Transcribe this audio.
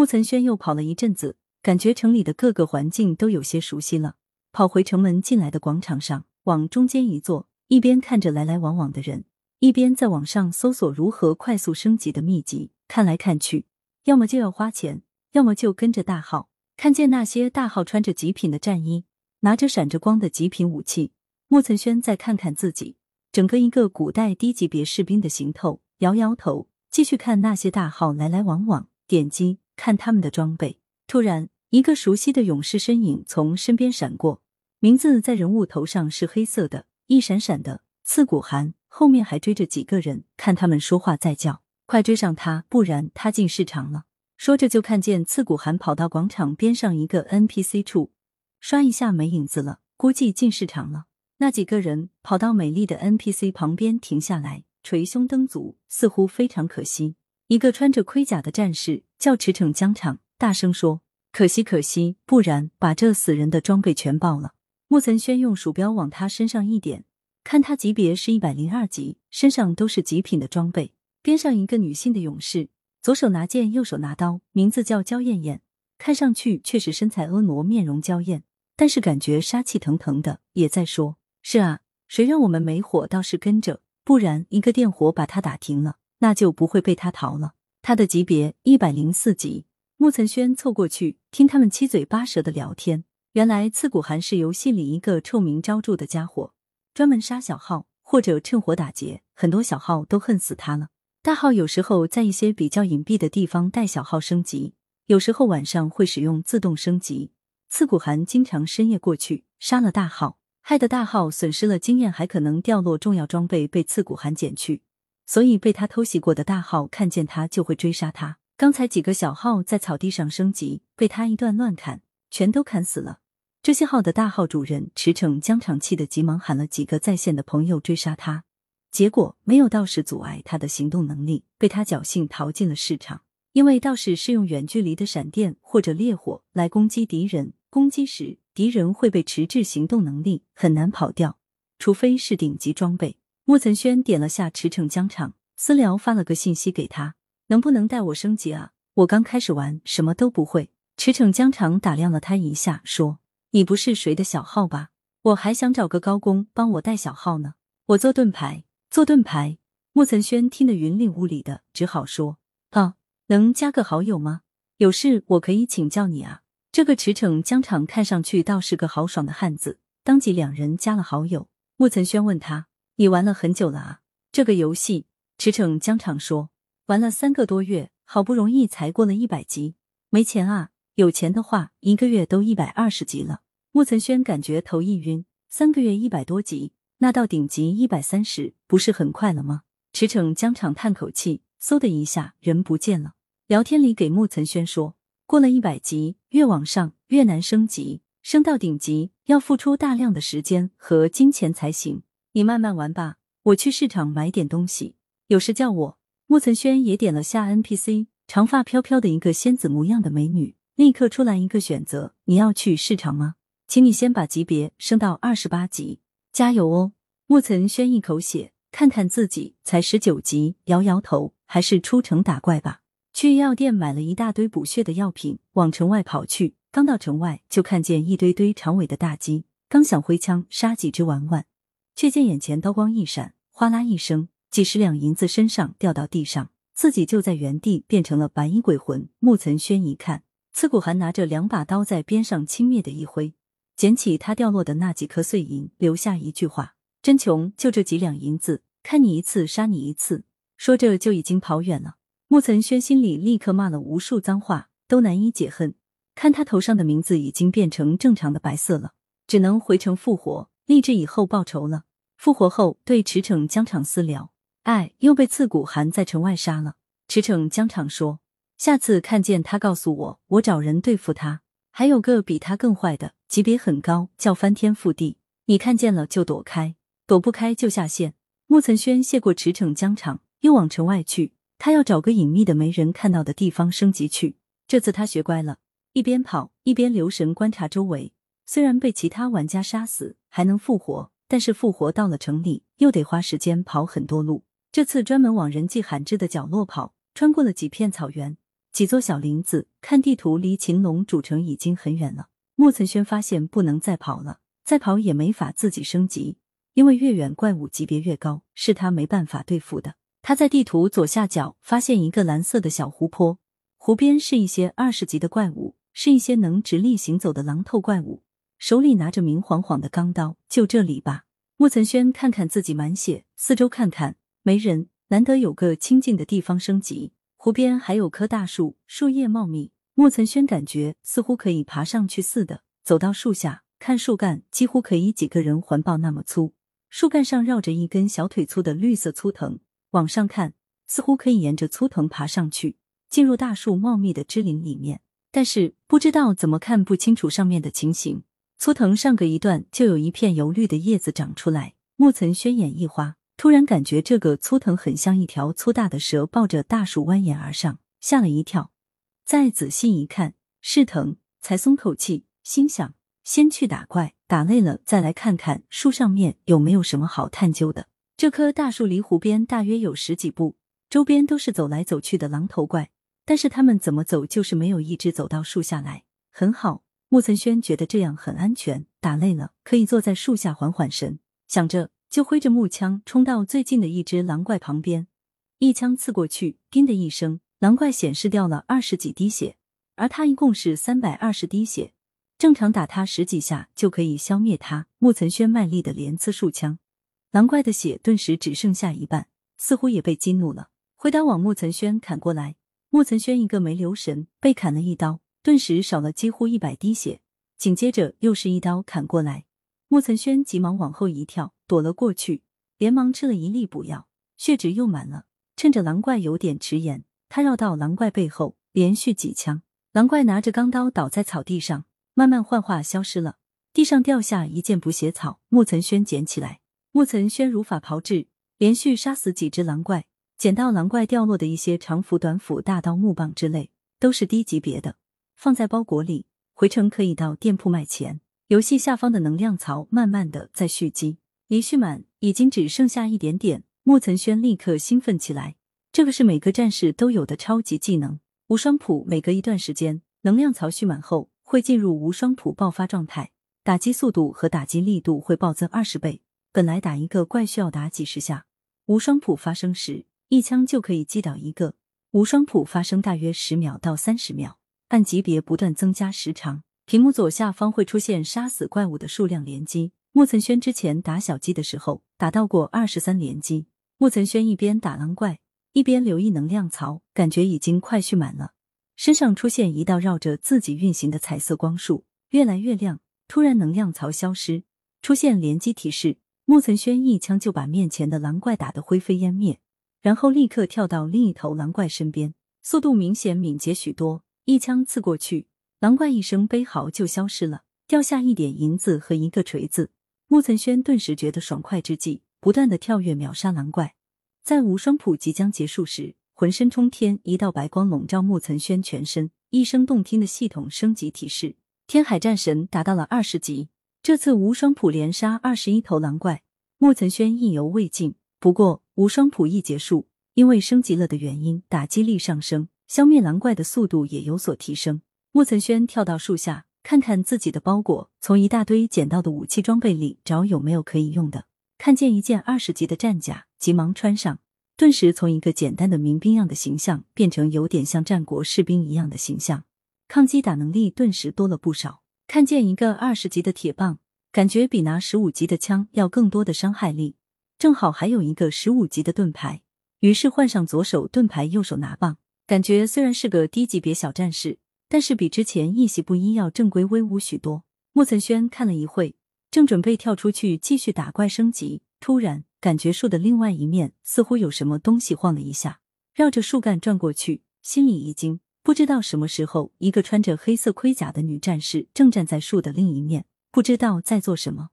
穆岑轩又跑了一阵子，感觉城里的各个环境都有些熟悉了，跑回城门进来的广场上，往中间一坐，一边看着来来往往的人，一边在网上搜索如何快速升级的秘籍。看来看去，要么就要花钱，要么就跟着大号。看见那些大号穿着极品的战衣，拿着闪着光的极品武器，穆岑轩再看看自己，整个一个古代低级别士兵的行头，摇摇头，继续看那些大号来来往往，点击看他们的装备。突然，一个熟悉的勇士身影从身边闪过，名字在人物头上是黑色的，一闪闪的。刺骨寒后面还追着几个人，看他们说话在叫，快追上他，不然他进市场了。说着，就看见刺骨寒跑到广场边上一个 NPC 处，刷一下没影子了，估计进市场了。那几个人跑到美丽的 NPC 旁边停下来，捶胸蹬足，似乎非常可惜。一个穿着盔甲的战士叫驰骋疆场，大声说：“可惜，可惜，不然把这死人的装备全爆了。”穆岑轩用鼠标往他身上一点，看他级别是一百零二级，身上都是极品的装备。边上一个女性的勇士。左手拿剑，右手拿刀，名字叫焦艳艳，看上去确实身材婀娜，面容娇艳，但是感觉杀气腾腾的。也在说：“是啊，谁让我们没火倒是跟着，不然一个电火把他打停了，那就不会被他逃了。”他的级别一百零四级。穆岑轩凑过去听他们七嘴八舌的聊天，原来刺骨寒是游戏里一个臭名昭著的家伙，专门杀小号或者趁火打劫，很多小号都恨死他了。大号有时候在一些比较隐蔽的地方带小号升级，有时候晚上会使用自动升级。刺骨寒经常深夜过去杀了大号，害得大号损失了经验，还可能掉落重要装备被刺骨寒捡去。所以被他偷袭过的大号看见他就会追杀他。刚才几个小号在草地上升级，被他一段乱砍，全都砍死了。这些号的大号主人驰骋疆场气得急忙喊了几个在线的朋友追杀他。结果没有道士阻碍他的行动能力，被他侥幸逃进了市场。因为道士是用远距离的闪电或者烈火来攻击敌人，攻击时敌人会被迟滞行动能力，很难跑掉，除非是顶级装备。莫岑轩点了下驰骋疆场，私聊发了个信息给他，能不能带我升级啊？我刚开始玩，什么都不会。驰骋疆场打量了他一下，说：“你不是谁的小号吧？我还想找个高工帮我带小号呢。我做盾牌。”做盾牌，莫岑轩听得云里雾里的，只好说：“啊，能加个好友吗？有事我可以请教你啊。”这个驰骋疆场看上去倒是个豪爽的汉子，当即两人加了好友。莫岑轩问他：“你玩了很久了啊？”这个游戏，驰骋疆场说：“玩了三个多月，好不容易才过了一百级，没钱啊。有钱的话，一个月都一百二十级了。”莫岑轩感觉头一晕，三个月一百多级。那到顶级一百三十，不是很快了吗？驰骋疆场叹口气，嗖的一下人不见了。聊天里给穆岑轩说，过了一百级，越往上越难升级，升到顶级要付出大量的时间和金钱才行。你慢慢玩吧，我去市场买点东西，有事叫我。穆岑轩也点了下 NPC，长发飘飘的一个仙子模样的美女，立刻出来一个选择：你要去市场吗？请你先把级别升到二十八级。加油哦！穆岑轩一口血，看看自己才十九级，摇摇头，还是出城打怪吧。去药店买了一大堆补血的药品，往城外跑去。刚到城外，就看见一堆堆长尾的大鸡，刚想挥枪杀几只玩玩，却见眼前刀光一闪，哗啦一声，几十两银子身上掉到地上，自己就在原地变成了白衣鬼魂。穆岑轩一看，刺骨寒拿着两把刀在边上轻蔑的一挥。捡起他掉落的那几颗碎银，留下一句话：“真穷，就这几两银子，看你一次杀你一次。”说着就已经跑远了。穆岑轩心里立刻骂了无数脏话，都难以解恨。看他头上的名字已经变成正常的白色了，只能回城复活，立志以后报仇了。复活后对驰骋疆场私聊：“哎，又被刺骨寒在城外杀了。”驰骋疆场说：“下次看见他，告诉我，我找人对付他。还有个比他更坏的。”级别很高，叫翻天覆地。你看见了就躲开，躲不开就下线。穆岑轩谢过驰骋疆场，又往城外去。他要找个隐秘的、没人看到的地方升级去。这次他学乖了，一边跑一边留神观察周围。虽然被其他玩家杀死还能复活，但是复活到了城里又得花时间跑很多路。这次专门往人迹罕至的角落跑，穿过了几片草原，几座小林子，看地图离秦龙主城已经很远了。莫岑轩发现不能再跑了，再跑也没法自己升级，因为越远怪物级别越高，是他没办法对付的。他在地图左下角发现一个蓝色的小湖泊，湖边是一些二十级的怪物，是一些能直立行走的狼头怪物，手里拿着明晃晃的钢刀。就这里吧。莫岑轩看看自己满血，四周看看，没人，难得有个清静的地方升级。湖边还有棵大树，树叶茂密。莫岑轩感觉似乎可以爬上去似的，走到树下看树干，几乎可以几个人环抱那么粗。树干上绕着一根小腿粗的绿色粗藤，往上看似乎可以沿着粗藤爬上去，进入大树茂密的枝林里面。但是不知道怎么看不清楚上面的情形。粗藤上隔一段就有一片油绿的叶子长出来。木岑轩眼一花，突然感觉这个粗藤很像一条粗大的蛇，抱着大树蜿蜒而上，吓了一跳。再仔细一看，是藤，才松口气，心想：先去打怪，打累了再来看看树上面有没有什么好探究的。这棵大树离湖边大约有十几步，周边都是走来走去的狼头怪，但是他们怎么走就是没有一只走到树下来。很好，莫岑轩觉得这样很安全，打累了可以坐在树下缓缓神。想着，就挥着木枪冲到最近的一只狼怪旁边，一枪刺过去，叮的一声。狼怪显示掉了二十几滴血，而他一共是三百二十滴血，正常打他十几下就可以消灭他。穆岑轩卖力的连刺数枪，狼怪的血顿时只剩下一半，似乎也被激怒了，挥刀往穆岑轩砍过来。穆岑轩一个没留神，被砍了一刀，顿时少了几乎一百滴血。紧接着又是一刀砍过来，穆岑轩急忙往后一跳，躲了过去，连忙吃了一粒补药，血值又满了。趁着狼怪有点迟延。他绕到狼怪背后，连续几枪，狼怪拿着钢刀倒在草地上，慢慢幻化消失了。地上掉下一件补血草，莫岑轩捡起来。莫岑轩如法炮制，连续杀死几只狼怪，捡到狼怪掉落的一些长斧、短斧、大刀、木棒之类，都是低级别的，放在包裹里，回城可以到店铺卖钱。游戏下方的能量槽慢慢的在蓄积，离蓄满，已经只剩下一点点。莫岑轩立刻兴奋起来。这个是每个战士都有的超级技能无双谱。每隔一段时间，能量槽蓄满后会进入无双谱爆发状态，打击速度和打击力度会暴增二十倍。本来打一个怪需要打几十下，无双谱发生时一枪就可以击倒一个。无双谱发生大约十秒到三十秒，按级别不断增加时长。屏幕左下方会出现杀死怪物的数量连击。莫岑轩之前打小鸡的时候打到过二十三连击。莫岑轩一边打狼怪。一边留意能量槽，感觉已经快蓄满了，身上出现一道绕着自己运行的彩色光束，越来越亮。突然，能量槽消失，出现连击提示。莫岑轩一枪就把面前的狼怪打得灰飞烟灭，然后立刻跳到另一头狼怪身边，速度明显敏捷许多。一枪刺过去，狼怪一声悲嚎就消失了，掉下一点银子和一个锤子。莫岑轩顿时觉得爽快之际，不断的跳跃秒杀狼怪。在无双谱即将结束时，浑身冲天，一道白光笼罩穆岑轩全身。一声动听的系统升级提示：天海战神达到了二十级。这次无双谱连杀二十一头狼怪，穆岑轩意犹未尽。不过无双谱一结束，因为升级了的原因，打击力上升，消灭狼怪的速度也有所提升。莫岑轩跳到树下，看看自己的包裹，从一大堆捡到的武器装备里找有没有可以用的。看见一件二十级的战甲，急忙穿上，顿时从一个简单的民兵样的形象变成有点像战国士兵一样的形象，抗击打能力顿时多了不少。看见一个二十级的铁棒，感觉比拿十五级的枪要更多的伤害力。正好还有一个十五级的盾牌，于是换上左手盾牌，右手拿棒，感觉虽然是个低级别小战士，但是比之前一袭布衣要正规威武许多。莫岑轩看了一会。正准备跳出去继续打怪升级，突然感觉树的另外一面似乎有什么东西晃了一下，绕着树干转过去，心里一惊，不知道什么时候，一个穿着黑色盔甲的女战士正站在树的另一面，不知道在做什么。